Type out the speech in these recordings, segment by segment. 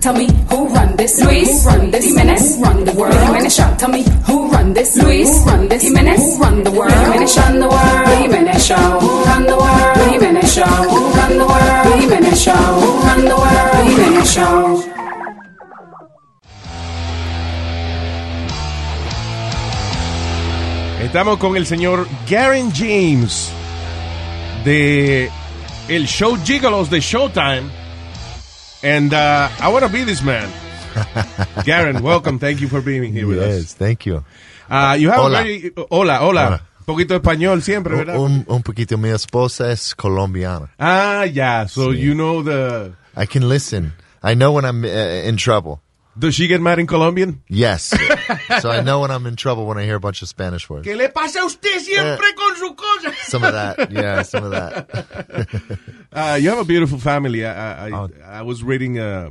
Tell me who run this? Luis. Who run this? Jimenez. Who run the world? Jimenez Show. Tell me who run this? Luis. Who run this? Jimenez. Who run the world? Jimenez. Run the world. Jimenez Show. Who run the world? Jimenez Show. Who run the world? Jimenez Show. Who run the world? Jimenez Show. Estamos con el señor Garen James de el show Gigolos de Showtime. And uh, I want to be this man. Garren, welcome. Thank you for being here with us. Yes, thank you. Uh, you have Hola. a very, hola, hola. Poquito español siempre, ¿verdad? Un, un poquito. Mi esposa es colombiana. Ah, yeah. So you know the. I can listen. I know when I'm uh, in trouble. Does she get mad in Colombian? Yes. so I know when I'm in trouble when I hear a bunch of Spanish words. ¿Qué le pasa a usted siempre con su cosa? Some of that. Yeah, some of that. Uh, you have a beautiful family. I, I, I, Oh. I was reading uh,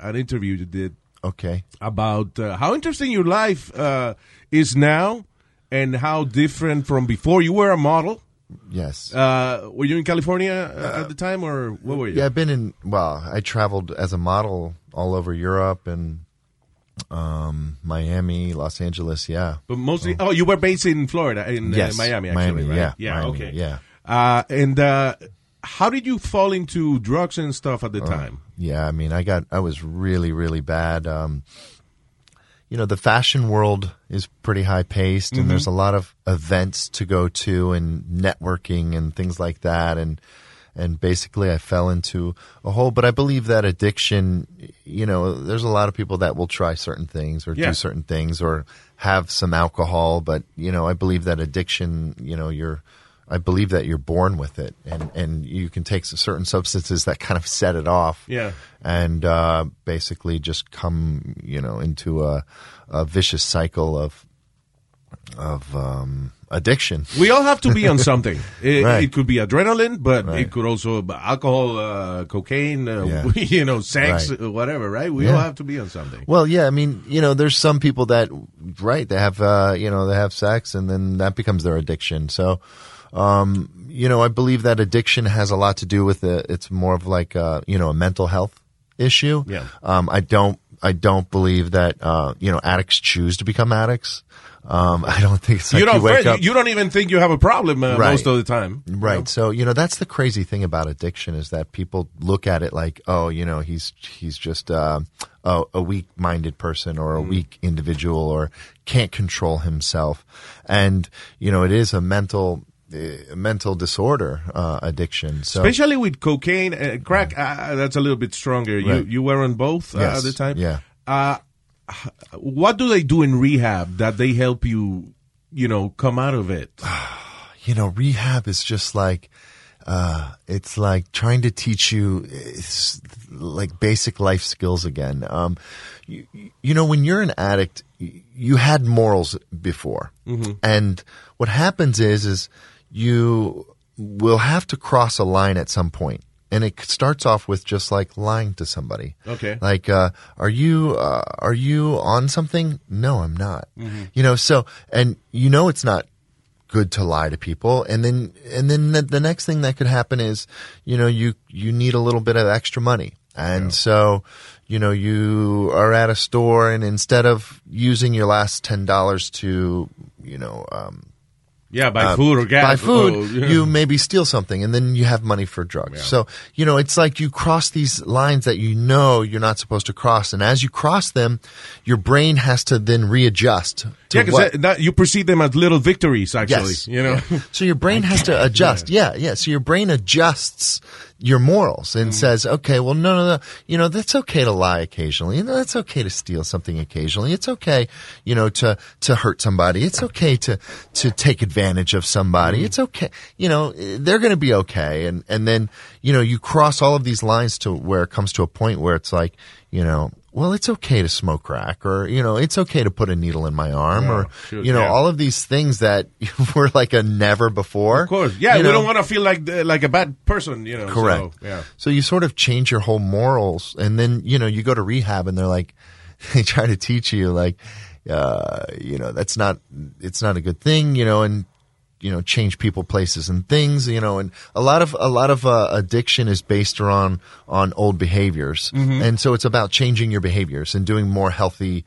an interview you did Okay. about uh, how interesting your life uh, is now and how different from before. You were a model. Yes. Uh, were you in California uh, at the time, or what were you? yeah, I've been in, well, I traveled as a model all over Europe and um, Miami, Los Angeles. Yeah. But mostly, oh, you were based in Florida, in uh, Miami, actually, Miami, right? yeah, yeah, Miami, okay, yeah. Uh, and uh, how did you fall into drugs and stuff at the Oh. time? Yeah, I mean, I got, I was really, really bad. Um, you know, the fashion world is pretty high paced, and there's a lot of events to go to and networking and things like that. And and basically, I fell into a hole. But I believe that addiction, you know, there's a lot of people that will try certain things or Yeah. do certain things or have some alcohol. But you know, I believe that addiction, you know, you're I believe that you're born with it, and and you can take certain substances that kind of set it off Yeah. and uh, basically just come, you know, into a, a vicious cycle of of um, addiction. We all have to be on something. It, Right. it could be adrenaline, but Right. it could also be alcohol, uh, cocaine, uh, Yeah. you know, sex, Right. uh, whatever. Right? We Yeah. all have to be on something. Well, yeah, I mean, you know, there's some people that, right, they have, uh, you know, they have sex and then that becomes their addiction. So, um, you know, I believe that addiction has a lot to do with it. It's more of like, uh, you know, a mental health issue. Yeah. Um, I don't, I don't believe that, uh, you know, addicts choose to become addicts. Um, I don't think it's like you don't. wake you, up. you don't even think you have a problem uh, Right. most of the time. Right. So, you know, that's the crazy thing about addiction is that people look at it like, oh, you know, he's he's just uh, a, a weak-minded person or a Mm. weak individual or can't control himself. And, you know, it is a mental uh, mental disorder uh, addiction. So Especially with cocaine, uh, crack. Uh, that's a little bit stronger. You Right. you were on both uh, Yes. at the time. Yeah. What do they do in rehab that they help you, you know, come out of it? you know, rehab is just like, uh, it's like trying to teach you it's like basic life skills again. Um, you, you know, when you're an addict, you had morals before. And what happens is, is you will have to cross a line at some point. And it starts off with just like lying to somebody. Okay. Like, uh, are you, uh, are you on something? No, I'm not. You know, so, and you know, it's not good to lie to people and then and then the, the next thing that could happen is you know you you need a little bit of extra money and so you know you are at a store and instead of using your last $10 to you know um, Yeah, by uh, food or gas. By food, Oh, yeah. you maybe steal something, and then you have money for drugs. So you know, it's like you cross these lines that you know you're not supposed to cross, and as you cross them, your brain has to then readjust. To yeah, because you perceive them as little victories. Actually, Yes. you know. So your brain has to adjust. Yeah. yeah, So your brain adjusts your morals and mm. says, okay, well, no, no, no, you know, that's okay to lie occasionally. You know, that's okay to steal something occasionally. It's okay, you know, to, to hurt somebody. It's okay to, to take advantage of somebody. Mm. It's okay. You know, they're going to be okay. And, and then, you know, you cross all of these lines to where it comes to a point where it's like, you know, well, it's okay to smoke crack or, you know, it's okay to put a needle in my arm or, sure, you know, yeah. all of these things that were like a never before. Of course, yeah. you we know? don't want to feel like the, like a bad person, you know. Correct. So, yeah. So you sort of change your whole morals, and then you know you go to rehab, and they're like, they try to teach you like, uh, you know, that's not it's not a good thing, you know, and you know change people, places, and things, you know, and a lot of a lot of uh, addiction is based around on old behaviors, and so it's about changing your behaviors and doing more healthy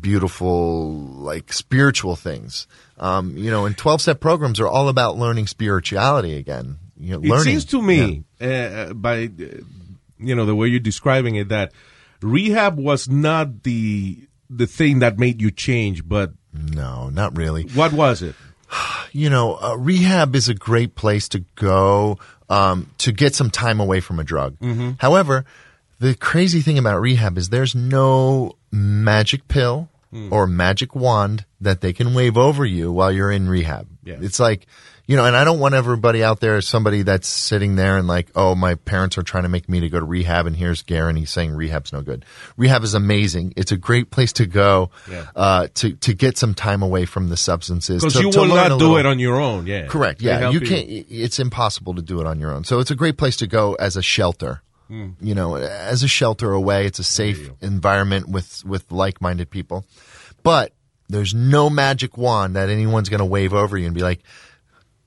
beautiful, like spiritual things. Um, you know, and 12 step programs are all about learning spirituality again. You know, It seems to me, uh, by uh, you know the way you're describing it, that rehab was not the the thing that made you change, but No, not really. what was it? You know, uh, rehab is a great place to go um, to get some time away from a drug. However, the crazy thing about rehab is there's no magic pill or magic wand that they can wave over you while you're in rehab. Yeah. It's like, you know, and I don't want everybody out there as somebody that's sitting there and like, oh, my parents are trying to make me to go to rehab, and here's Garren. He's saying rehab's no good. Rehab is amazing. It's a great place to go Yeah. uh, to to get some time away from the substances. Because you to will not do little- it on your own. Yeah, Correct. Yeah, you can't. It's impossible to do it on your own. So it's a great place to go as a shelter. Hmm. You know, as a shelter away. It's a safe environment with with like minded people. But there's no magic wand that anyone's going to wave over you and be like.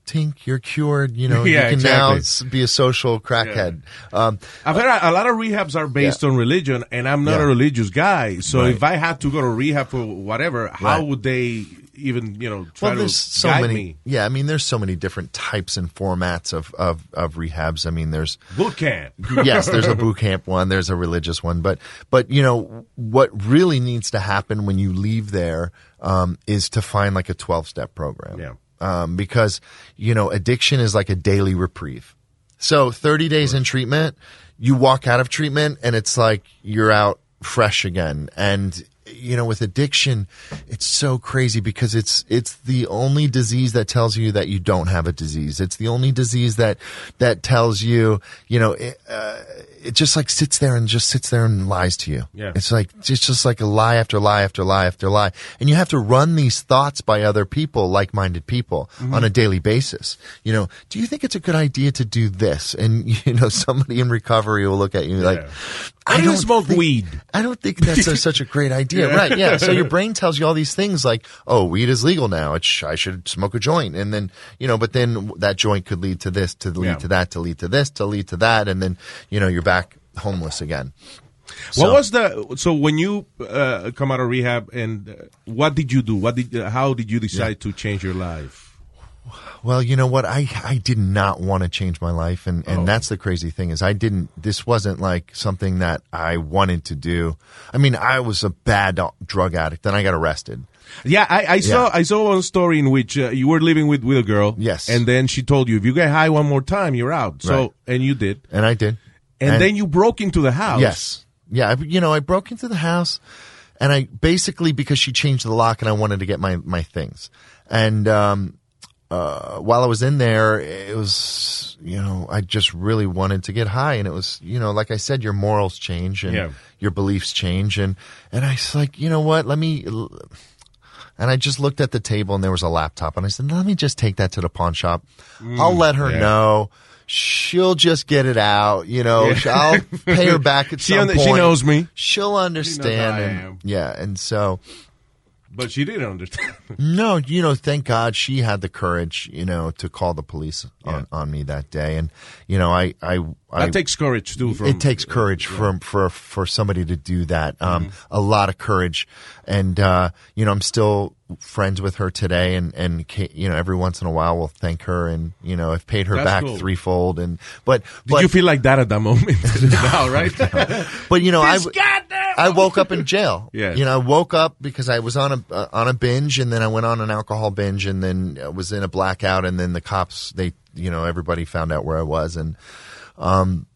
Tink, you're cured. You know, Yeah, you can now exactly. s- be a social crackhead. Um, I've heard a, a lot of rehabs are based on religion, and I'm not Yeah. a religious guy. So Right. if I had to go to rehab for whatever, how Right. would they even you know try well, to there's so guide many. me? Yeah, I mean, there's so many different types and formats of, of, of rehabs. I mean, there's Boot camp. yes, there's a boot camp one, there's a religious one, but but you know what really needs to happen when you leave there um, is to find like a 12 step program. Yeah. Um, because you know addiction is like a daily reprieve. So 30 days in treatment, you walk out of treatment and it's like you're out fresh again. And you know, with addiction, it's so crazy because it's it's the only disease that tells you that you don't have a disease. It's the only disease that that tells you, you know, it, uh, it just like sits there and just sits there and lies to you. Yeah. It's like it's just like a lie after lie after lie after lie, and you have to run these thoughts by other people, like-minded people, Mm-hmm. on a daily basis. You know, do you think it's a good idea to do this? And you know, somebody in recovery will look at you like, Yeah. I do you don't smoke think- weed? I don't think that's a, such a great idea. Right. Yeah. So your brain tells you all these things like, oh, weed is legal now. It's, I should smoke a joint. And then, you know, but then that joint could lead to this, to lead Yeah. to that, to lead to this, to lead to that. And then, you know, you're back homeless again. What was the so when you uh, come out of rehab and uh, what did you do? What did uh, how did you decide to change your life? Well, you know what? I, I did not want to change my life. And, and Oh. that's the crazy thing is I didn't, this wasn't like something that I wanted to do. I mean, I was a bad drug addict. Then I got arrested. Yeah, I, I saw I saw one story in which uh, you were living with with a girl. Yes. and then she told you if you get high one more time, you're out. So Right. and you did, And I did. and, then you broke into the house. Yes. Yeah. I, you know, I broke into the house and I basically, because she changed the lock and I wanted to get my, my things. And, um, uh, while I was in there, it was, you know, I just really wanted to get high. And it was, you know, like I said, your morals change and Yeah. your beliefs change. And, and I was like, you know what? Let me, and I just looked at the table and there was a laptop and I said, let me just take that to the pawn shop. I'll let her Mm, yeah. know. She'll just get it out, you know. Yeah. I'll pay her back at She some under- point. she knows me. She'll understand. I and. Yeah, and so but she didn't understand. no, you know, thank God she had the courage, you know, to call the police Yeah. on, on me that day. And you know, I I, I that takes courage too. From it takes courage for for for somebody to do that. Um, Mm-hmm. a lot of courage, and uh, you know, I'm still friends with her today, and and you know, every once in a while we'll thank her, and you know, I've paid her That's back cool. threefold, and but Did but you feel like that at that moment? now, right? but you know, I goddamn- I woke up in jail. Yeah. you know, I woke up because I was on a uh, on a binge, and then I went on an alcohol binge, and then I was in a blackout, and then the cops they you know everybody found out where I was, and um,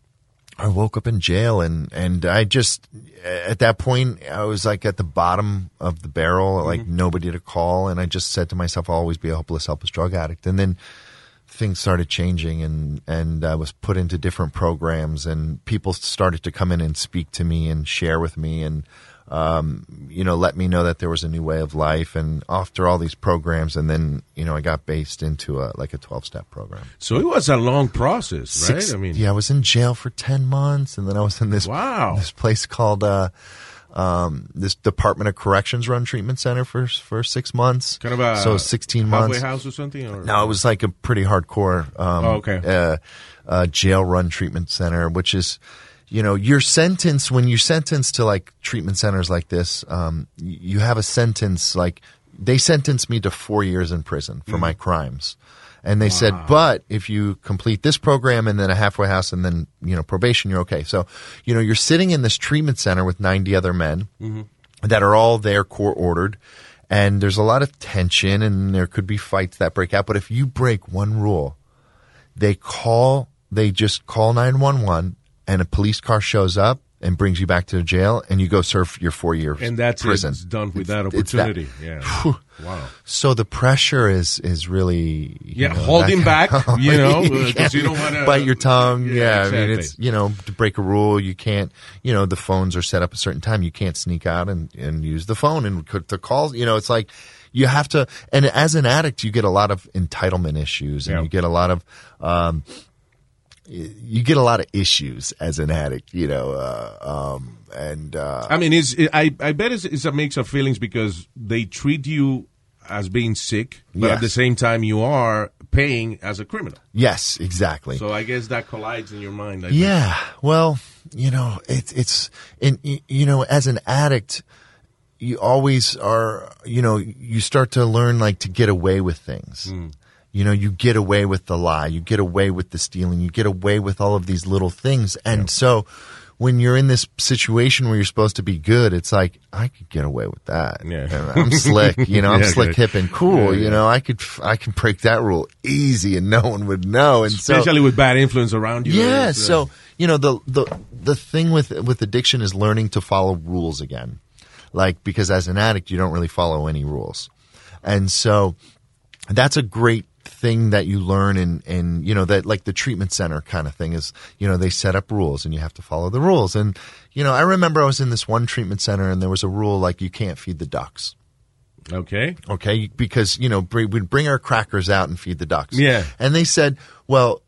I woke up in jail and, and I just, at that point, I was like at the bottom of the barrel, like nobody to call. And I just said to myself, I'll always be a hopeless, helpless drug addict. And then things started changing and, and I was put into different programs and people started to come in and speak to me and share with me and, um, you know, let me know that there was a new way of life. And after all these programs, and then, you know, I got based into a, like a 12 step program. So it was a long process, right? Six- I mean, yeah, I was in jail for 10 months and then I was in this, Wow. this place called, uh, um, this Department of Corrections run treatment center for, for six months. kind of a so 16 halfway months. house or something. Or? No, it was like a pretty hardcore, um, Oh, okay. uh, uh, jail run treatment center, which is, you know, your sentence when you're sentenced to like treatment centers like this, um, you have a sentence like they sentenced me to four years in prison for my crimes. And they said, but if you complete this program and then a halfway house and then, you know, probation, you're okay. So, you know, you're sitting in this treatment center with 90 other men mm-hmm. that are all there court ordered. And there's a lot of tension and there could be fights that break out. But if you break one rule, they call, they just call 911 and a police car shows up and brings you back to jail and you go serve your four years and that's prison. it. It's done with that it's that. opportunity. Yeah. wow. So the pressure is, is really, you Yeah, know, holding that- back, you know, because you don't want to bite your tongue. Yeah, I mean, exactly. it's you know to break a rule, you can't. You know, the phones are set up a certain time. You can't sneak out and and use the phone and could to call. You know, it's like you have to. And as an addict, you get a lot of entitlement issues, and Yeah. you get a lot of. Um, you get a lot of issues as an addict, you know, uh, um, and uh, I mean, it's, I, I bet it's, it's a mix of feelings because they treat you as being sick, but at the same time, you are paying as a criminal. yes, exactly. So I guess that collides in your mind. I think. Yeah. Well, you know, it's it's and you know, as an addict, you always are. You know, you start to learn like to get away with things. You know, you get away with the lie, you get away with the stealing, you get away with all of these little things, and so. When you're in this situation where you're supposed to be good, it's like I could get away with that. Yeah. I'm slick, you know. I'm Yeah, slick, good. hip, and cool. Yeah, You yeah. know, I could I can break that rule easy, and no one would know. And so, Especially with bad influence around you. yeah. Uh, So you know the the the thing with with addiction is learning to follow rules again, like because as an addict you don't really follow any rules, and so that's a great thing that you learn and and you know that like the treatment center kind of thing is you know they set up rules and you have to follow the rules and you know I remember I was in this one treatment center and there was a rule like you can't feed the ducks okay. okay? Because, you know, we'd bring our crackers out and feed the ducks. Yeah. And they said, well,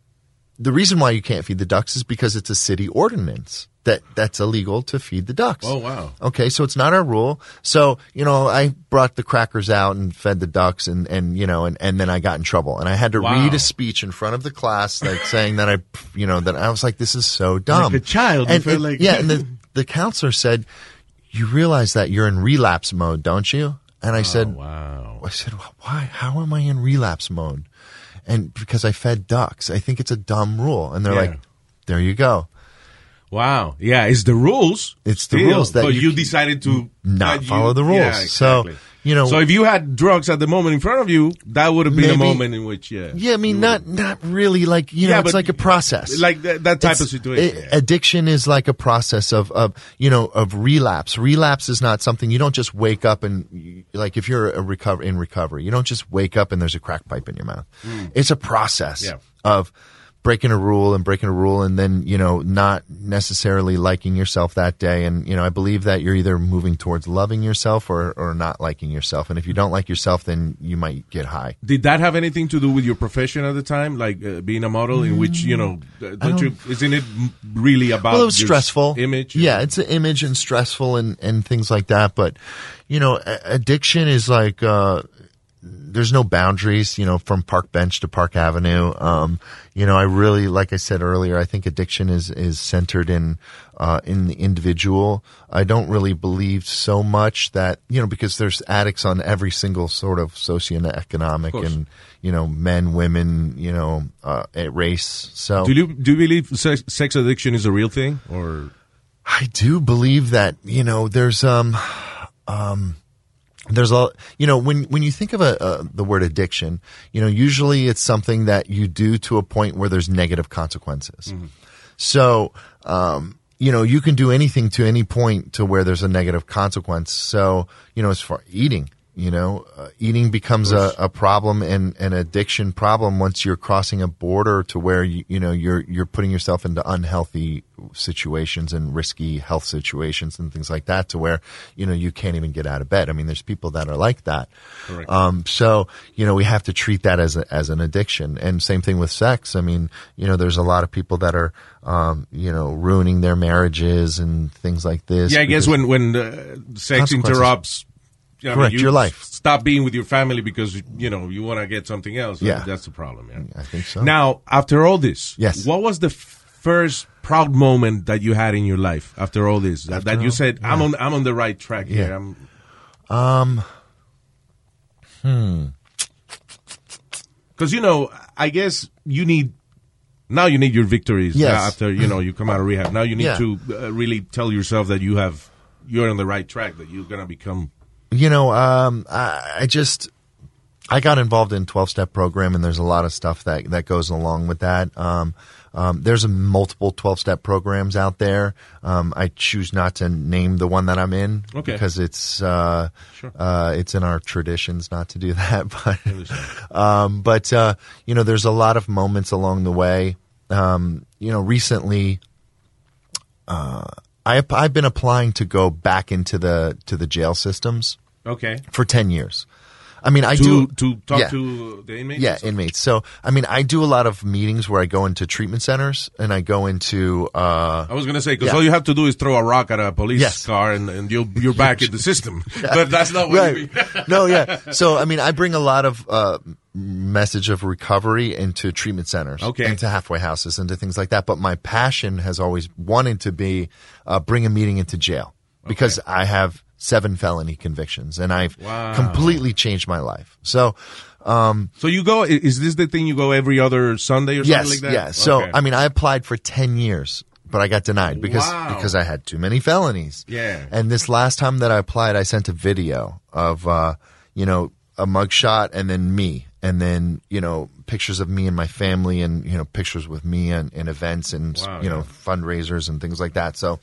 the reason why you can't feed the ducks is because it's a city ordinance that that's illegal to feed the ducks. Oh, wow. Okay, so it's not our rule. So, you know, I brought the crackers out and fed the ducks and, and you know, and, and then I got in trouble. And I had to Wow. read a speech in front of the class, like saying that I, you know, that I was like, this is so dumb. Like a child, And, and- like- yeah, and the, the counselor said, you realize that you're in relapse mode, don't you? And I oh, said, Oh, Wow. I said, well, why? How am I in relapse mode? And because I fed ducks, I think it's a dumb rule. And they're Yeah. like, there you go. Wow. Yeah, it's the rules. It's the still, rules that but you you, decided to not you- follow the rules. Yeah, So, you know- So if you had drugs at the moment in front of you, that would have been a moment in which, yeah. Yeah, I mean, not not really like you know, Yeah, it's like a process. Like that, that type It's- of situation. i- yeah. Addiction is like a process of, of you know of relapse. Relapse is not something you don't just wake up and like if you're a recover in recovery, you don't just wake up and there's a crack pipe in your mouth. Hmm. It's a process. Yeah. of breaking a rule and breaking a rule and then you know not necessarily liking yourself that day and you know i believe that you're either moving towards loving yourself or or not liking yourself and if you don't like yourself then you might get high Did that have anything to do with your profession at the time, like uh, being a model? In which you know, uh, don't you? Isn't it really about? well, it was stressful. Image. Yeah, it's an image and stressful and, and things like that. But, you know, addiction is like, uh, there's no boundaries, you know, from park bench to park avenue. Um, you know, I really, like I said earlier, I think addiction is, is centered in, uh, in the individual. I don't really believe so much that, you know, because there's addicts on every single sort of socioeconomic course. and, you know, men, women, you know, uh, race. So. Do you do you believe sex, sex addiction is a real thing, or I do believe that you know there's um um there's a you know when when you think of a, uh the word addiction you know usually it's something that you do to a point where there's negative consequences. So, um, you know, you can do anything to any point to where there's a negative consequence. So, you know, as far eating, you know, uh, eating becomes a, a problem and an addiction problem once you're crossing a border to where you, you know you're you're putting yourself into unhealthy situations and risky health situations and things like that to where you know you can't even get out of bed. I mean, there's people that are like that. Correct. Um, so you know we have to treat that as a, as an addiction, and same thing with sex. I mean, you know, there's a lot of people that are um, you know ruining their marriages and things like this. Yeah, I guess when when uh, sex interrupts, know, Correct, you your life. Stop being with your family because you know you want to get something else. Yeah. that's the problem. Yeah. I think so. Now, after all this, Yes. what was the first proud moment that you had in your life after all this? That, that you said, "I'm on, I'm on the right track here." Yeah. I'm, um. Because you know, I guess you need now. You need your victories Yes. after you know you come out of rehab. Now you need Yeah. to uh, really tell yourself that you have you're on the right track. That you're gonna become. You know, um, I, I just I got involved in twelve step program, and there's a lot of stuff that that goes along with that. Um, um, there's a multiple twelve step programs out there. Um, I choose not to name the one that I'm in Okay. because it's uh, Sure. uh, it's in our traditions not to do that. But um, but uh, you know, there's a lot of moments along the way. Um, you know, recently. I, I've been applying to go back into the to the jail systems Okay. for 10 years. I mean, I To do to talk yeah. to the inmates. yeah, inmates. So, I mean, I do a lot of meetings where I go into treatment centers and I go into uh I was gonna say because Yeah. all you have to do is throw a rock at a police Yes. car and, and you'll you're back in the system. But that's not what you mean. right. no, yeah. So, I mean, I bring a lot of uh message of recovery into treatment centers, Okay. into halfway houses, into things like that. But my passion has always wanted to be uh, bring a meeting into jail because I have seven felony convictions and I've Wow. completely changed my life. So, um, So you go? Is this the thing you go every other Sunday or something yes, like that? yeah. So Okay. I mean, I applied for ten years, but I got denied because Wow. because I had too many felonies. Yeah. And this last time that I applied, I sent a video of uh, you know a mugshot and then me, and then you know pictures of me and my family, and you know pictures with me and in events and Wow, you know yeah. fundraisers and things like that. So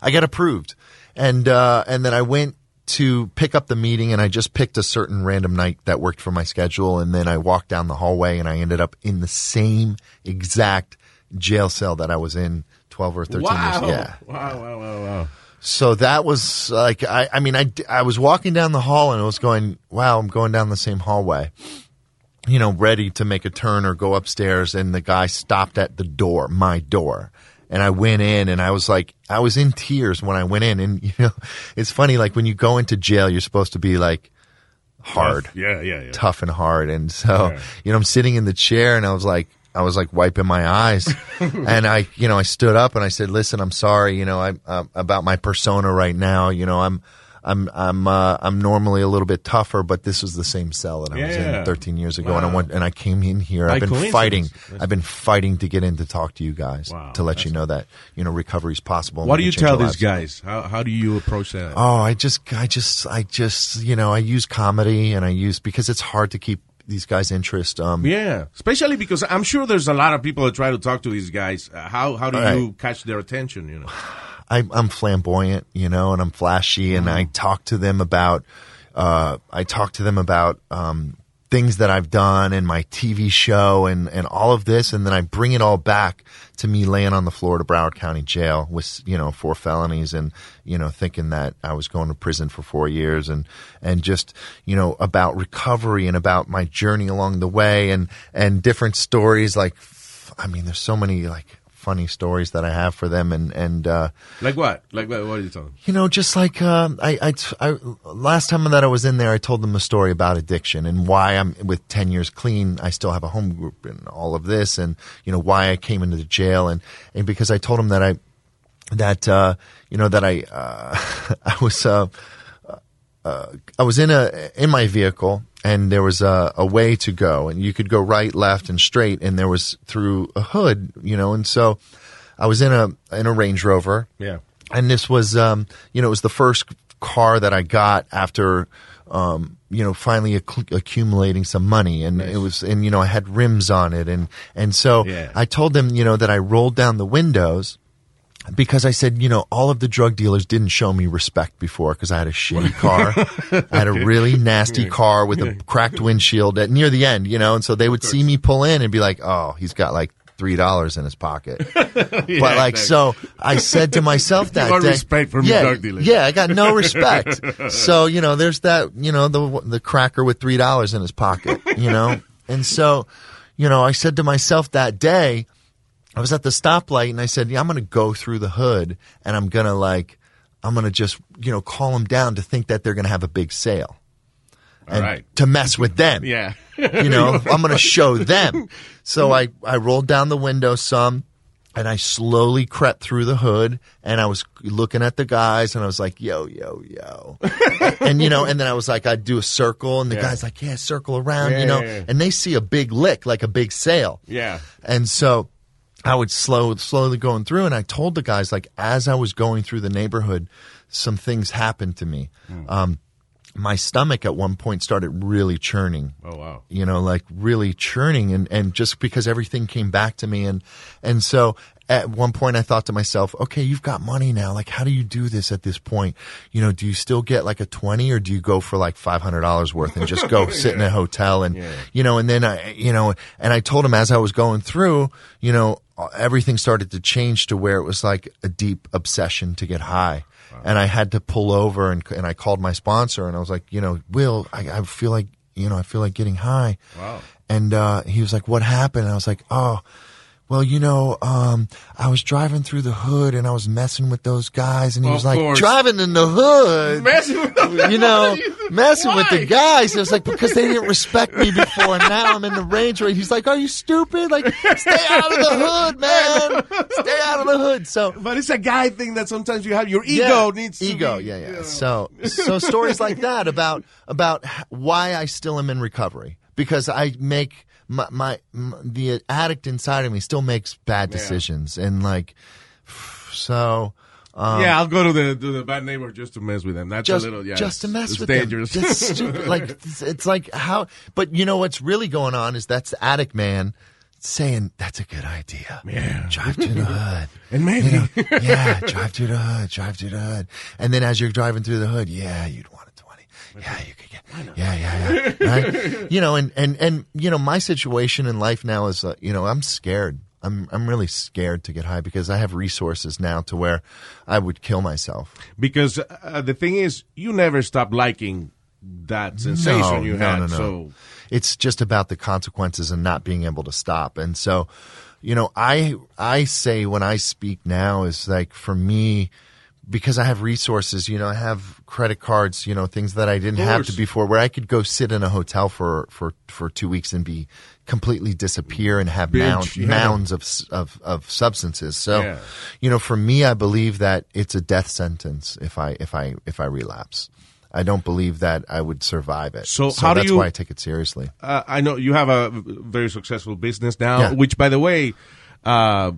I got approved, and uh, and then I went to pick up the meeting, and I just picked a certain random night that worked for my schedule, and then I walked down the hallway, and I ended up in the same exact jail cell that I was in twelve or thirteen wow. years. Yeah. Wow. Wow. Wow. Wow. So that was like I, I mean I, I was walking down the hall and I was going wow I'm going down the same hallway you know ready to make a turn or go upstairs and the guy stopped at the door my door and I went in and I was like I was in tears when I went in and you know it's funny like when you go into jail you're supposed to be like hard Yeah. Yeah. Yeah. tough and hard. And so, Yeah. you know, I'm sitting in the chair and I was like, I was like wiping my eyes and I, you know, I stood up and I said, listen, I'm sorry, you know, I, uh, about my persona right now, you know, I'm, I'm, I'm, uh, I'm normally a little bit tougher, but this was the same cell that I was Yeah. in 13 years ago. And I Wow. went, and I came in here. By I've been coincidence. fighting. That's- I've been fighting to get in to talk to you guys Wow, to let you know that, you know, recovery is possible. and What do you change tell our these lives. guys? How how do you approach that? Oh, I just, I just, I just, you know, I use comedy and I use because it's hard to keep these guys' interest. Um, Yeah, especially because I'm sure there's a lot of people that try to talk to these guys. Uh, how how do Right. you catch their attention? You know. I, I'm flamboyant, you know, and I'm flashy, and I talk to them about, uh, I talk to them about um, things that I've done in my TV show and and all of this, and then I bring it all back to me laying on the floor at Broward County Jail with you know four felonies, and you know thinking that I was going to prison for four years, and and just you know about recovery and about my journey along the way, and and different stories like, I mean, there's so many like funny stories that I have for them, and and. uh Like what? Like what? What are you talking? you know, just like um, I, I, I, last time that I was in there, I told them a story about addiction and why I'm with ten years clean. I still have a home group and all of this, and you know why I came into the jail, and and because I told them that I, that uh, you know that I, uh, I was. Uh, uh, I was in a in my vehicle and there was a, a way to go and you could go right, left, and straight and there was through a hood, you know, and so I was in a in a Range Rover Yeah. and this was um, you know it was the first car that I got after um, you know, finally acc- accumulating some money, and it was, and you know, I had rims on it, and and so Yeah. I told them, you know, that I rolled down the windows because I said, you know, all of the drug dealers didn't show me respect before because I had a shitty car. I had a really nasty car with a cracked windshield at near the end, you know, and so they would see me pull in and be like, oh, he's got like three dollars in his pocket. but like, so I said to myself that got day, respect from yeah, drug dealers. Yeah, I got no respect. so you know, there's that, you know, the the cracker with three dollars in his pocket, you know, and so, you know, I said to myself that day. I was at the stoplight and I said, yeah, I'm going to go through the hood and I'm going to like, I'm going to just, you know, call them down to think that they're going to have a big sale and right. to mess with them. Yeah. You know, I'm going to show them. So I, I rolled down the window some and I slowly crept through the hood and I was looking at the guys and I was like, yo, yo, yo. and, you know, and then I was like, I'd do a circle and the Yeah. guy's like, yeah, circle around, Yeah, you know, yeah, yeah. and they see a big lick, like a big sale. Yeah. And so I would slow slowly going through and I told the guys like as I was going through the neighborhood, some things happened to me. Um, my stomach at one point started really churning Oh wow. you know, like really churning and, and just because everything came back to me. And, and so at one point I thought to myself, okay, you've got money now. Like, how do you do this at this point? You know, do you still get like a 20 or do you go for like $500 worth and just go sit in a hotel and, you know, and then I, you know, and I told him as I was going through, you know, everything started to change to where it was like a deep obsession to get high. And I had to pull over and, and I called my sponsor and I was like, you know, Will, I, I feel like, you know, I feel like getting high. Wow. And uh, he was like, "What happened?" And I was like, "Oh, well, you know, um, I was driving through the hood and I was messing with those guys." And he Of was like, course. "Driving in the hood." Messing with them. you know, messing with the Why? guys. It was like because they didn't respect me before, and now I'm in the Range Rover. He's like, "Are you stupid? Like, stay out of the hood, man. Stay out of the hood." So But it's a guy thing that sometimes you have your ego needs to ego. be, yeah, yeah. you know. So so stories like that about about why I still am in recovery because I make my, my, m the addict inside of me still makes bad Yeah. decisions and like so. Um, yeah, I'll go to the to the bad neighbor just to mess with them. That's just, a little yeah, just to mess it's with dangerous. them. Just stupid. like it's, it's like how, but you know what's really going on is that's the addict man saying that's a good idea. Yeah. drive to the hood. And maybe- You know, yeah, drive to the hood, drive to the hood, and then as you're driving through the hood, yeah, you'd want. Yeah, you could get. Yeah, yeah, yeah. Right? you know, and and and you know, my situation in life now is, uh, you know, I'm scared. I'm I'm really scared to get high because I have resources now to where I would kill myself. because uh, the thing is, you never stop liking that sensation you had. So it's just about the consequences and not being able to stop. And so, you know, I I say when I speak now is like for me because I have resources, you know, I have credit cards, you know, things that I didn't have to before where I could go sit in a hotel for for for 2 weeks and be completely disappear and have Binge, mound, yeah. mounds of of of substances. So, Yeah. you know, for me I believe that it's a death sentence if I if I if I relapse. I don't believe that I would survive it. So how do that's you- why I take it seriously. uh, I know you have a very successful business now, Yeah. which, by the way, uh,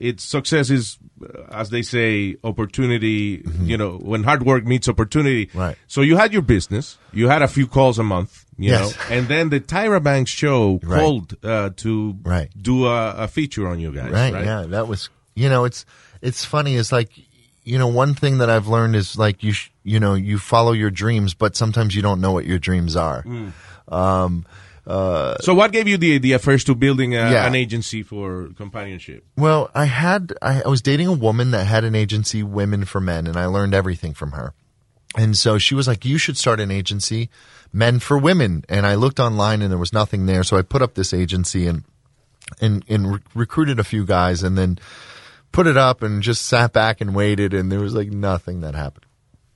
its success is, uh, as they say, opportunity. You know, when hard work meets opportunity. Mm-hmm. Right. So you had your business. You had a few calls a month. You Yes. know, and then the Tyra Banks show Right. called uh, to Right. do a, a feature on you guys. right, Right. yeah that was you know it's it's funny it's like you know one thing that i've learned is like you sh- you know you follow your dreams but sometimes you don't know what your dreams are Mm. um Uh, so what gave you the idea first to building a, Yeah. an agency for companionship? well i had I, I was dating a woman that had an agency women for men and i learned everything from her and so she was like you should start an agency men for women and i looked online and there was nothing there so i put up this agency and and and re- recruited a few guys and then put it up and just sat back and waited and there was like nothing that happened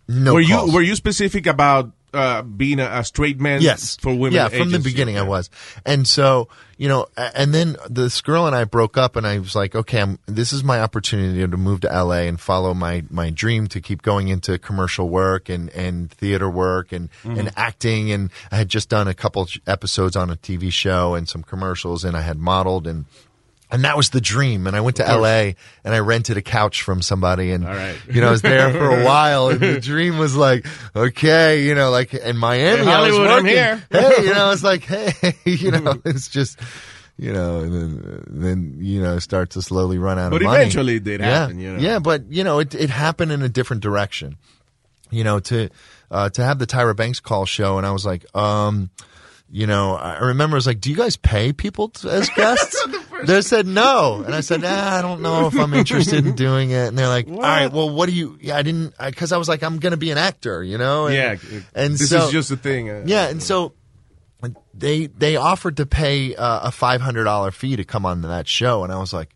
no were calls. you were you specific about uh, being a, a straight man? yes for women. yeah from the beginning i was and so you know and then this girl and i broke up and i was like okay I'm, this is my opportunity to move to la and follow my my dream to keep going into commercial work and and theater work and Mm-hmm. and acting and i had just done a couple episodes on a tv show and some commercials and i had modeled and And that was the dream. And I went to LA and I rented a couch from somebody and, right. you know, I was there for a while and the dream was like, okay, you know, like in Miami, Hey, I was Hollywood, I'm working. here. Hey, you know, it's like, hey, you know, it's just, you know, and then, then, you know, start to slowly run out But of money. eventually it did yeah. happen, you know. Yeah, but, you know, it, it happened in a different direction you know, to uh, to have the Tyra Banks call show, and I was like, um, you know, I remember I was like, do you guys pay people t- as guests? they said no, and I said, nah, I don't know if I'm interested in doing it. And they're like, all right, well, what do you? Yeah, I didn't because I, was like, I'm gonna be an actor, you know. And, Yeah, and this so is just a thing. uh, yeah, and so they they offered to pay uh, a five hundred dollar fee to come on to that show, and I was like,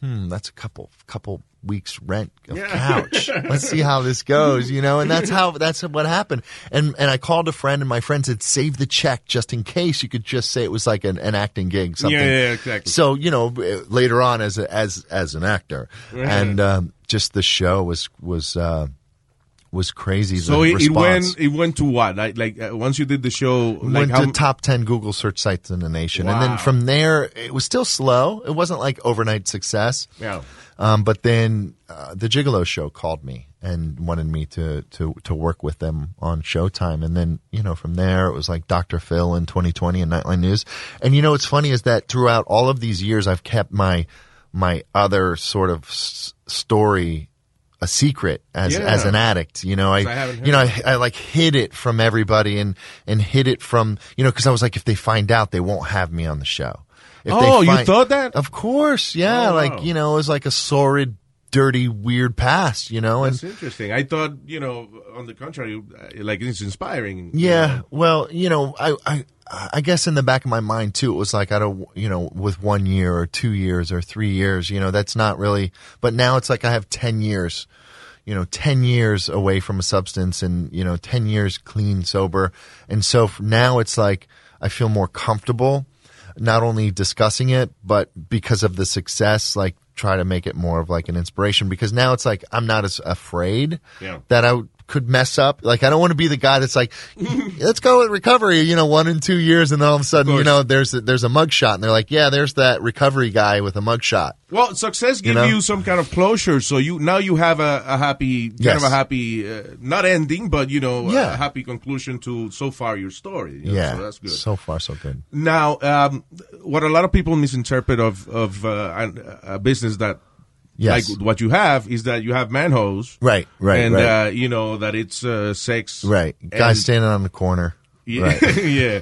hmm, that's a couple couple weeks rent of Yeah. couch. Let's see how this goes, you know. And that's how that's what happened. And and I called a friend, and my friend said, save the check just in case. You could just say it was like an, an acting gig, something. Yeah, yeah, exactly. So you know, later on as a, as as an actor, and um, just the show was was. Uh, was crazy. So it, it went it went to what? Like like uh, once you did the show, like went how to top 10 Google search sites in the nation. And then from there, it was still slow. It wasn't like overnight success. Yeah. Um, but then uh, the Gigolo show called me and wanted me to, to, to work with them on Showtime. And then, you know, from there, it was like Dr. Phil in 20/20 and Nightline News. And you know, what's funny is that throughout all of these years, I've kept my, my other sort of s- story a secret as, Yeah. as an addict. You know, I, I you know, I, I like hid it from everybody and, and hid it from, you know, cause I was like, if they find out, they won't have me on the show. If Oh, you thought that? Of course. Yeah. Oh, like, wow. you know, it was like a sordid, dirty, weird past, you know, and That's interesting. I thought, you know, on the contrary, like it's inspiring. Yeah, well, you know, I, I, I guess in the back of my mind too, it was like I don't, you know, with one year or two years or three years, you know, that's not really. But now it's like I have ten years, you know, ten years away from a substance, and you know, ten years clean, sober, and so now it's like I feel more comfortable, not only discussing it, but because of the success, like try to make it more of like an inspiration. Because now it's like I'm not as afraid Yeah. that I could mess up. Like I don't want to be the guy that's like, let's go with recovery. You know, one in two years, and then all of a sudden, you know, there's a, there's a mugshot, and they're like, yeah, there's that recovery guy with a mugshot. Well, success gives know? you some kind of closure, so you now you have a, a happy, kind Yes. of a happy, uh, not ending, but you know, Yeah. a happy conclusion to so far your story. you know, Yeah, so that's good. So far, so good. Now, um, what a lot of people misinterpret of of uh, a business that Yes. like what you have is that you have manholes. Right, right, and right. Uh, you know that it's uh, sex, Right, guy and- standing on the corner. Yeah, Right. yeah,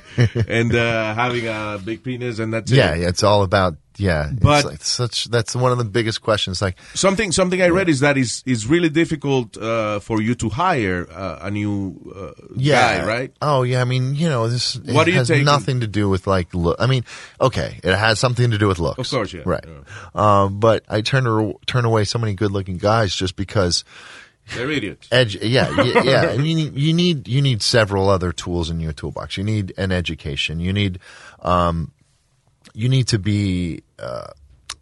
and uh, having a big penis, and that's Yeah, it. yeah, it's all about yeah. But- it's like such that's one of the biggest questions. Like, Something something I read is that is is really difficult uh, for you to hire uh, a new uh, yeah, guy, right? Oh yeah, I mean, you know, this it What do you has take- nothing to do with like look. I mean, okay, it has something to do with looks, Of course, yeah, right. yeah. Um, but I turn turn away so many good looking guys just because They're idiots. edge yeah y- yeah and you need you need you need several other tools in your toolbox you need an education you need um you need to be uh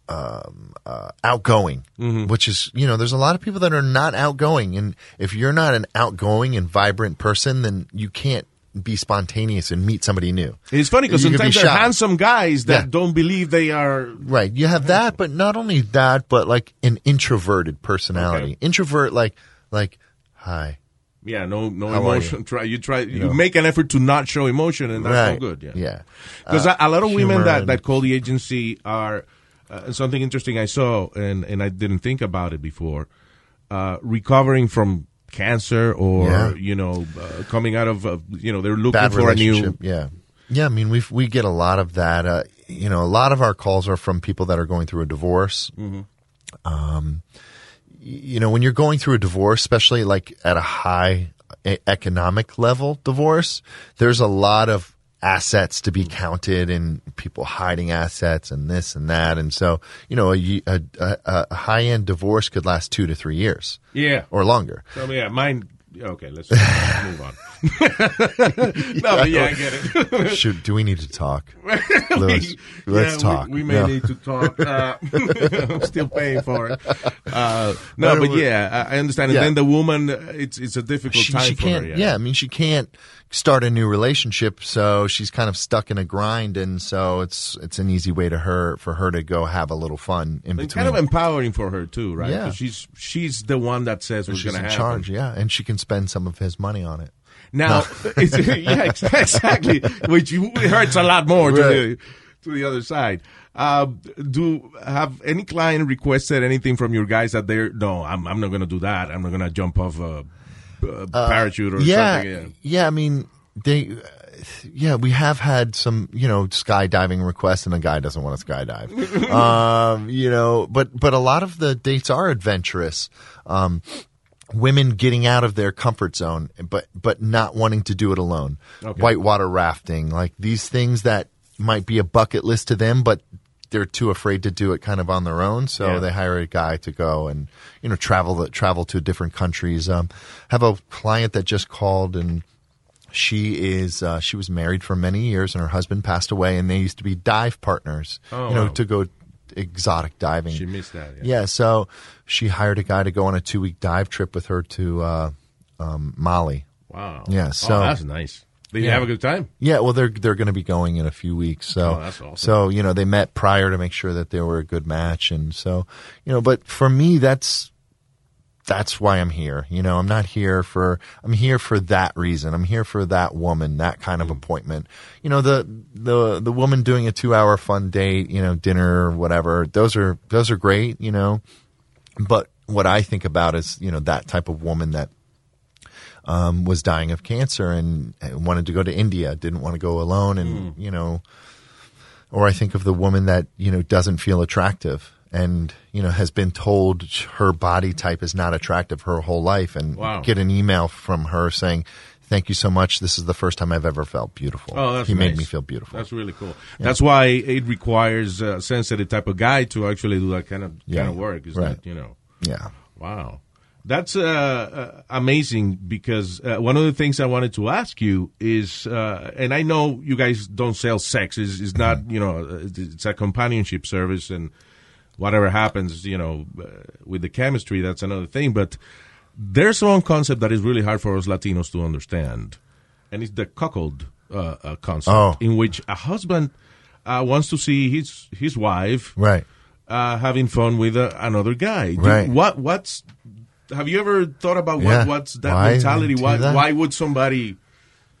um, uh, outgoing, which is, you know, there's a lot of people that are not outgoing. And if you're not an outgoing and vibrant person, then you can't be spontaneous and meet somebody new. It's funny because could be sometimes they're handsome guys that Yeah. don't believe they are. Right. You have that, but not only that, but like an introverted personality. Okay. Introvert, like, like, hi. Yeah, no, no How emotion. Try you try you, know. make an effort to not show emotion, and that's right. no good. Yeah, Yeah. because Uh, a, lot of women that, that call the agency are uh, something interesting I saw, and and I didn't think about it before. Uh, recovering from cancer, or Yeah. you know, uh, coming out of uh, you know, they're looking bad for a new. Yeah. Yeah. I mean, we we get a lot of that. Uh, you know, a lot of our calls are from people that are going through a divorce. Um, y- you know, when you're going through a divorce, especially like at a high economic level divorce, there's a lot of assets to be mm-hmm. counted and people hiding assets and this and that. And so, you know, a, a, a, a high end divorce could last two to three years Yeah, or longer. so yeah, mine Okay, let's move on. no, but yeah, I get it. Should do we need to talk? Louis, let's Yeah, talk. We, we may No. need to talk. Uh, I'm still paying for it. Uh, no, No, but yeah, I I understand. Yeah. And then the woman, uh, it's it's a difficult she, time she for can't. her. yeah. I mean, she can't start a new relationship, so she's kind of stuck in a grind, and so it's it's an easy way to her for her to go have a little fun in It's between. kind of empowering for her too, right? Yeah. she's she's the one that says what's going in to happen. charge, yeah, and she can spend some of his money on it. Now, it's, yeah, exactly, which hurts a lot more to the to the other side. Uh, do have any client requested anything from your guys that they're no, I'm I'm not going to do that. I'm not going to jump off a, a parachute or yeah, something. yeah. I mean, they, yeah, we have had some, you know, skydiving requests, and a guy doesn't want to skydive. um, you know, but but a lot of the dates are adventurous. Um, women getting out of their comfort zone, but but not wanting to do it alone. Okay. Whitewater rafting, like these things that might be a bucket list to them, but they're too afraid to do it kind of on their own. So Yeah. they hire a guy to go and you know travel the, travel to different countries. Um, have a client that just called and she is uh, she was married for many years and her husband passed away and they used to be dive partners. Oh, you know wow. to go exotic diving. She missed that. Yeah. Yeah, so she hired a guy to go on a two week dive trip with her to uh, um, Mali. Wow. Yeah, oh, so- that's nice. Did you Yeah. have a good time? Yeah, well, they're they're going to be going in a few weeks. So, Oh, that's awesome. so you know, they met prior to make sure that they were a good match, and so you know, but for me, that's that's why I'm here. You know, I'm not here for I'm here for that reason. I'm here for that woman, that kind of mm-hmm. appointment. You know, the the the woman doing a two hour fun date, you know, dinner or whatever. Those are those are great. You know, but what I think about is you know that type of woman that um, was dying of cancer and wanted to go to India, didn't want to go alone, and Hmm. you know, or I think of the woman that you know doesn't feel attractive and you know has been told her body type is not attractive her whole life, and Wow. get an email from her saying. Thank you so much. This is the first time I've ever felt beautiful. Oh, that's he made me feel beautiful. That's really cool. That's why it requires a sensitive type of guy to actually do that kind of Yeah. kind of work. Is Right. that you know? yeah. Wow. That's uh, uh, amazing because uh, one of the things I wanted to ask you is, uh, and I know you guys don't sell sex. It's, it's not, you know, it's a companionship service and whatever happens, you know, uh, with the chemistry, that's another thing. But there's one concept that is really hard for us Latinos to understand, and it's the cuckold uh, concept, Oh. in which a husband uh, wants to see his his wife Right. uh, having fun with uh, another guy. Right. what what's have you ever thought about what Yeah. what's that Why mentality? Why that? why would somebody?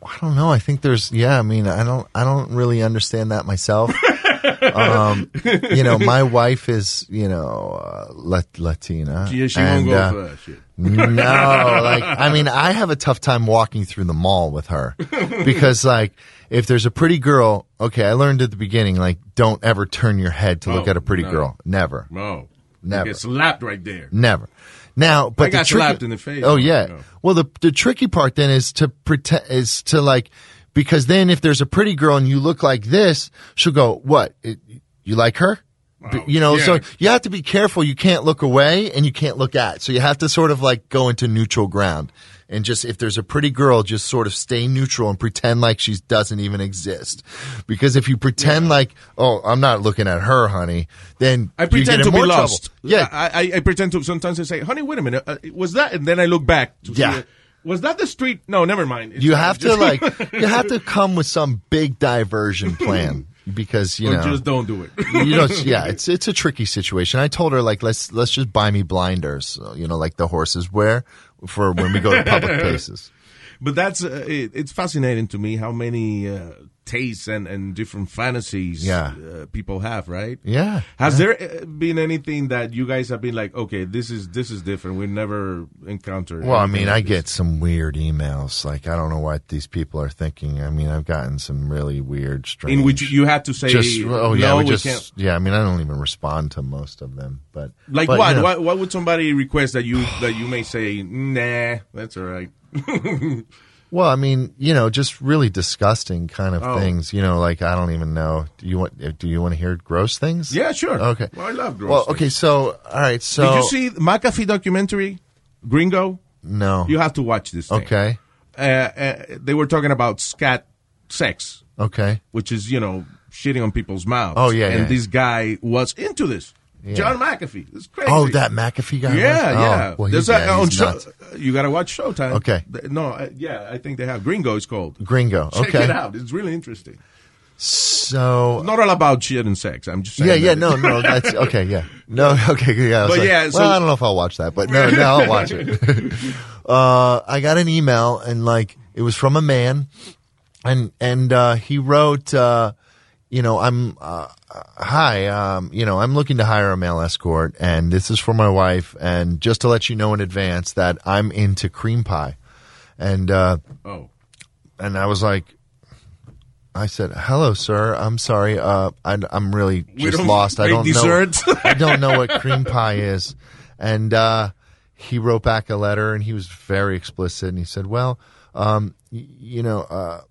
I don't know. I think there's, yeah, I mean, I don't, I don't really understand that myself. um, you know, my wife is, you know, uh, Lat- Latina. Yeah, she and, won't go uh, for that shit. no, like, I mean, I have a tough time walking through the mall with her because, like, if there's a pretty girl, okay, I learned at the beginning, like, don't ever turn your head to look Oh, at a pretty no. girl. Never. No, Never. You get slapped right there. Never. Now, but I got tricky, slapped in the face. Oh yeah. Well, the the tricky part then is to pretend is to like because then if there's a pretty girl and you look like this, she'll go, "What? It, you like her?" B- you know, yeah. so you have to be careful. You can't look away and you can't look at. So you have to sort of like go into neutral ground and just if there's a pretty girl, just sort of stay neutral and pretend like she doesn't even exist. Because if you pretend like, "Oh, I'm not looking at her, honey," then I you pretend get to in be more trouble. lost. Yeah, I, I, I pretend to sometimes I say, "Honey, wait a minute, uh, was that?" And then I look back. To Yeah. it. Was that the street? No, never mind. It's you have to like you have to come with some big diversion plan because you or know just don't do it. you know yeah it's it's a tricky situation i told her like let's let's just buy me blinders you know like the horses wear for when we go to public places. But that's uh, it, it's fascinating to me how many uh, tastes and, and different fantasies Yeah. uh, people have, right? yeah Has there uh, been anything that you guys have been like, okay, this is this is different. We've never encountered. well i mean like i this. get some weird emails like i don't know what these people are thinking i mean i've gotten some really weird strange in which you had to say, just oh yeah no, we we just can't. yeah i mean i don't even respond to most of them but Like but, what? you know, what? What would somebody request that you that you may say, nah, that's all right. Well, I mean, you know, just really disgusting kind of Oh. things. You know, like I don't even know. Do you want? Do you want to hear gross things? Yeah, sure. Okay. Well, I love gross. Well, things. okay. So, all right. So, Did you see the McAfee documentary, Gringo? No. You have to watch this. Thing. okay. Uh, uh, they were talking about scat sex, Okay. which is you know shitting on people's mouths. Oh, yeah, and yeah. this guy was into this. John McAfee. It's crazy. Oh, that McAfee guy. Yeah, was? yeah. Oh, well, There's he's, a, yeah, on show, you got to watch Showtime. Okay. No, uh, yeah, I think they have Gringo. It's called. Gringo. Check okay. it out. It's really interesting. So Not all about shit and sex. I'm just saying. yeah, yeah, that- no, no, that's okay. Yeah, no, okay, yeah. I was But like, yeah, so- well, I don't know if I'll watch that, but no, no, I'll watch it. uh, I got an email and like it was from a man, and and uh, he wrote, uh, you know, I'm uh, hi, um, you know, I'm looking to hire a male escort, and this is for my wife, and just to let you know in advance that I'm into cream pie, and. uh Oh, and I was like, I said, "Hello, sir. I'm sorry. Uh, I, I'm really just lost. I don't desserts." know. I don't know what cream pie is." And uh, he wrote back a letter, and he was very explicit. And he said, "Well, um, y- you know, uh,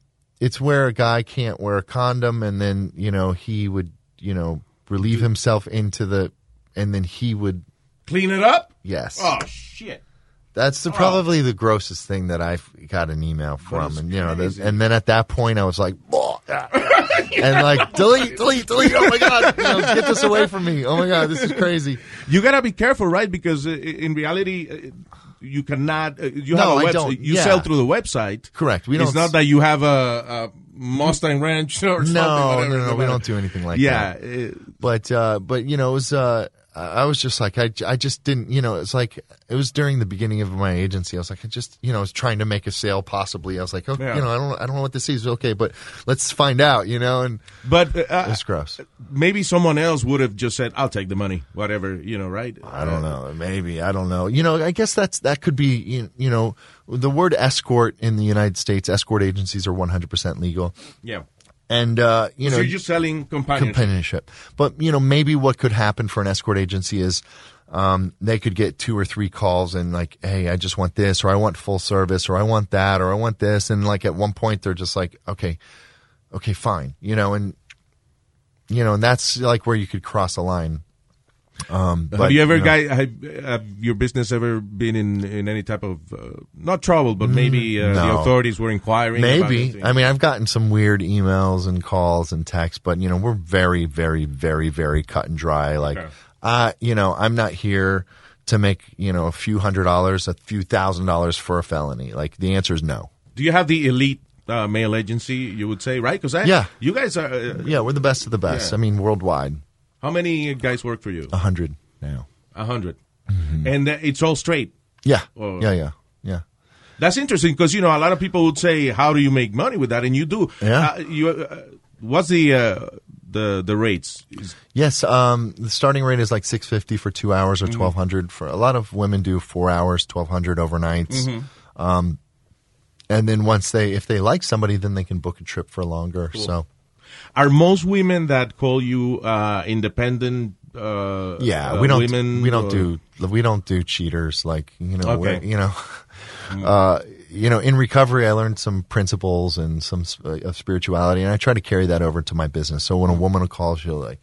it's where a guy can't wear a condom, and then you know he would, you know, relieve himself into the, and then he would, clean it up. yes." Oh shit. That's the, probably the grossest thing that I've got an email from, is and you know, the, crazy. and then at that point I was like, "Oh, yeah, yeah." and like delete, delete, delete. Oh my god, you know, get this away from me. Oh my god, this is crazy. You gotta be careful, right? Because uh, in reality, uh, you cannot. Uh, you have No, a I website. You Yeah. sell through the website. Correct. We it's don't It's not that you have a, a Mustang Ranch or something. No, no, no, we don't do anything like yeah, that. Yeah, But uh, but you know, it was uh, I was just like I, I just didn't you know it's like it was during the beginning of my agency. I was like I just you know I was trying to make a sale possibly. I was like oh Yeah. you know I don't I don't know what this is okay, but let's find out you know and but uh, it's gross. maybe someone else would have just said, "I'll take the money, whatever," you know, right? I don't know. Maybe I don't know. You know, I guess that's that could be. You, you know, the word escort in the United States, escort agencies are one hundred percent legal, Yeah. And uh, you so know, you're just selling companionship. companionship. But you know, maybe what could happen for an escort agency is. Um, they could get two or three calls and like, hey, I just want this, or I want full service, or I want that, or I want this, and like at one point they're just like, okay, okay, fine, you know, and you know, and that's like where you could cross a line. Um, have you ever, know. guy, have, have your business ever been in in any type of uh, not trouble, but maybe uh, the Mm, authorities were inquiring? Maybe. I mean, I've gotten some weird emails and calls and texts, but you know, we're very, very, very, very cut and dry. Like, Okay. uh, you know, I'm not here to make you know a few hundred dollars, a few thousand dollars for a felony. Like, the answer is no. Do you have the elite uh, male agency? You would say, right? Because Yeah. you guys are. Uh, Yeah, we're the best of the best. Yeah. I mean, worldwide, how many guys work for you? a hundred now. A 100 and uh, it's all straight. Yeah, Oh. yeah, yeah, yeah. That's interesting because you know a lot of people would say, "How do you make money with that?" And you do. Yeah. Uh, you. Uh, what's the uh, the the rates? Yes, um, the starting rate is like six fifty for two hours Mm-hmm. or twelve hundred for a lot of women do four hours, twelve hundred overnights. Mm-hmm. Um, and then once they, if they like somebody, then they can book a trip for longer. So are most women that call you uh, independent? Uh, yeah, uh, we don't Women we don't or- do we don't do cheaters like you know Okay. you know. Uh, you know, in recovery, I learned some principles and some uh, of spirituality, and I try to carry that over to my business. So when a woman will call, she'll like,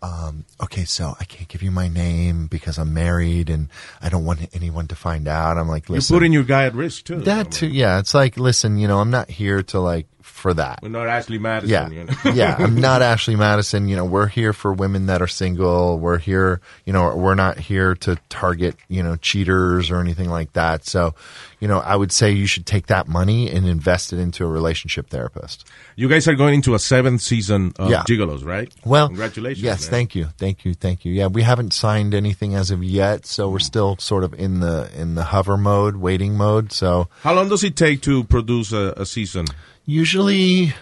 um, okay, so I can't give you my name because I'm married and I don't want anyone to find out. I'm like, You're putting your guy at risk too. That too. Yeah, it's like, listen, you know, I'm not here to like for that. We're not Ashley Madison. Yeah, You know? yeah. I'm not Ashley Madison. You know, we're here for women that are single. We're here. You know, we're not here to target you know cheaters or anything like that. So, you know, I would say you should take that money and invest it into a relationship therapist. You guys are going into a seventh season of Yeah. Gigolos, right? Well, congratulations. Yes, man. thank you, thank you, thank you. Yeah, we haven't signed anything as of yet, so we're hmm. still sort of in the in the hover mode, waiting mode. So How long does it take to produce a, a season? Usually,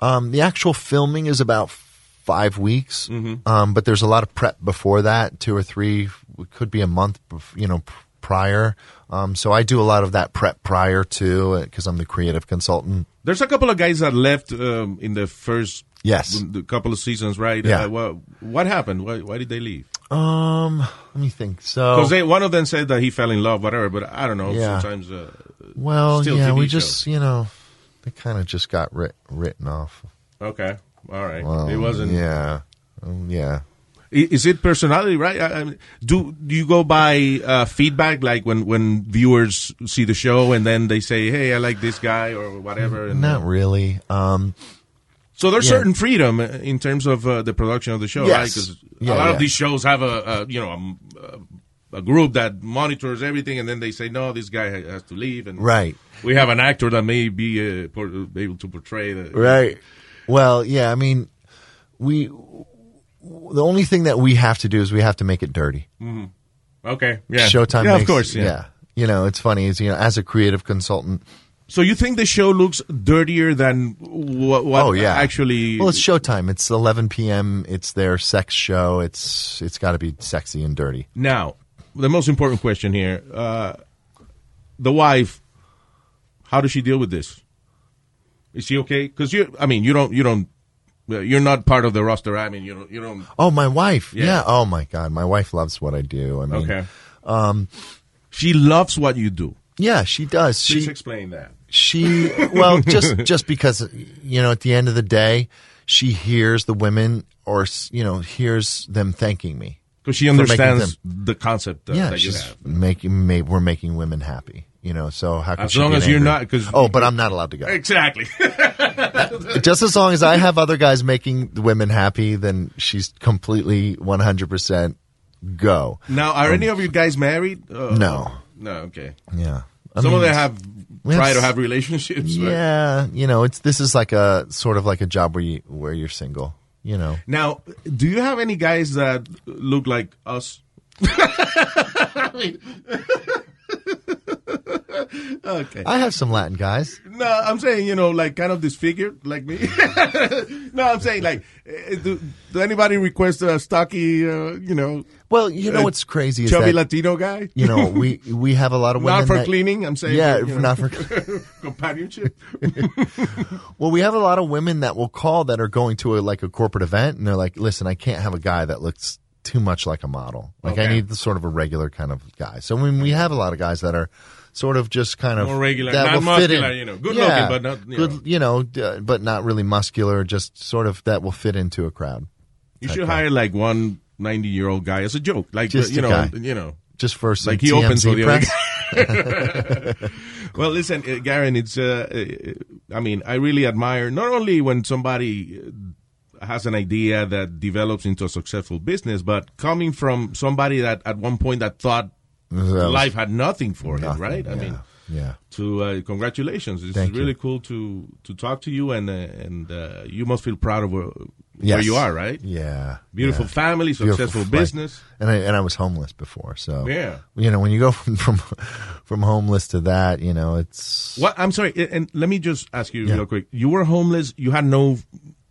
um, the actual filming is about five weeks, Mm-hmm. um, but there's a lot of prep before that, two or three, it could be a month, you know, prior. Um, so I do a lot of that prep prior to because I'm the creative consultant. There's a couple of guys that left um, in the first Yes. the couple of seasons, right? Yeah. Uh, what, what happened? Why, why did they leave? Um, let me think. So Because one of them said that he fell in love, whatever. But I don't know. Yeah. Sometimes uh, Well, yeah, TV we show. just, you know, they kind of just got writ- written off. okay, all right. Well, it wasn't. Yeah. Um, yeah. Is it personality, right? I- mean, do do you go by uh, feedback, like when when viewers see the show and then they say, "Hey, I like this guy" or whatever? And, Not really. Um, so there's yeah. certain freedom in terms of uh, the production of the show, right? Because Yeah, a lot yeah. of these shows have a, a you know a, a group that monitors everything, and then they say, "No, this guy has to leave," and right. we have an actor that may be uh, able to portray the Right. Well, yeah, I mean, we, the only thing that we have to do is we have to make it dirty. Okay, yeah, Showtime yeah, makes, of course, yeah. You know, it's funny is, you know, as a creative consultant, So you think the show looks dirtier than what, what oh yeah, actually? Well, it's Showtime. It's 11 p.m. It's their sex show. It's it's got to be sexy and dirty. now the most important question here: uh, the wife. How does she deal with this? Is she okay? Because you, I mean, you don't, you don't, uh, you're not part of the roster. I mean, you don't, you don't. Oh, my wife. Yeah. Yeah. Oh my God, my wife loves what I do. I mean, Okay. Um, she loves what you do. yeah, she does. Please She explain that. she well just just because you know at the end of the day she hears the women or you know hears them thanking me Because she understands the concept uh, yeah that you have. making ma- we're making women happy you know so how can As she long as you're not- 'cause- oh but i'm not allowed to go Exactly. just as long as i have other guys making the women happy then she's completely 100% go now, are any of you guys married? Uh, No. No. Okay. yeah I Some mean, of them have we have to have relationships. right? yeah you know it's this is like a sort of like a job where you where you're single you know Now, do you have any guys that look like us? I mean- okay. i have some latin guys No, I'm saying you know, like kind of disfigured, like me. no, I'm saying like, eh, do, do anybody request a stocky, uh, you know, Well, you know what's crazy is chubby that Latino guy? you know we we have a lot of women not for that- cleaning. I'm saying, Yeah, you know, not for. companionship. Well, we have a lot of women that will call that are going to a like a corporate event, and they're like, "Listen, I can't have a guy that looks too much like a model. Like I need the sort of a regular kind of guy." So when we have a lot of guys that are sort of just kind of More regular, that not will fit in. you know, good Yeah, looking, but not, you good, know. you know, but not really muscular. Just sort of that will fit into a crowd. You should hire like one 90 year old guy as a joke, like Just you know, guy. you know. Just for some Like he TMZ opens for the other press. Well, listen, uh, Garren, it's. Uh, uh, I mean, I really admire not only when somebody uh, has an idea that develops into a successful business, but coming from somebody that at one point that thought life had nothing for him, nothing, right? I yeah, mean, yeah. to uh, congratulations. It's Thank you. really cool to to talk to you, and uh, and uh, you must feel proud of where, where you are, right? Yeah. Beautiful yeah. family, successful right. business. And I and I was homeless before, so Yeah. You know, when you go from from, from homeless to that, you know, it's What? I'm sorry, and- and let me just ask you Yeah. real quick. You were homeless. You had no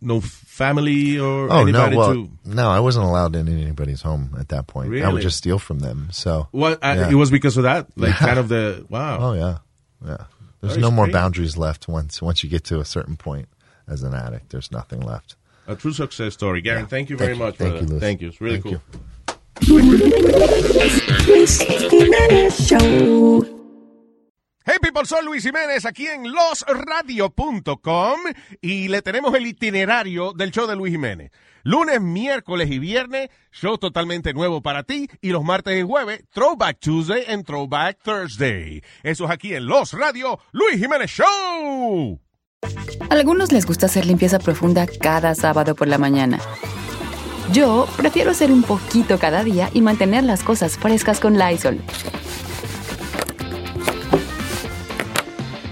no family or Oh no! Well, to. no, I wasn't allowed in anybody's home at that point. Really? I would just steal from them. So, What? Uh, Yeah. It was because of that, like Yeah. kind of the wow. oh yeah, yeah. There's Very no more strange. boundaries left once once you get to a certain point as an addict. There's nothing left. A true success story, Garren. Thank you very Thank you. much. Thank you, Luis. Thank you. It's really Thank cool. you. Hey people, soy Luis Jiménez aquí en losradio.com y le tenemos el itinerario del show de Luis Jiménez. Lunes, miércoles y viernes, show totalmente nuevo para ti y los martes y jueves, Throwback Tuesday and Throwback Thursday. Eso es aquí en Los Radio, Luis Jiménez Show. Algunos les gusta hacer limpieza profunda cada sábado por la mañana. Yo prefiero hacer un poquito cada día y mantener las cosas frescas con Lysol.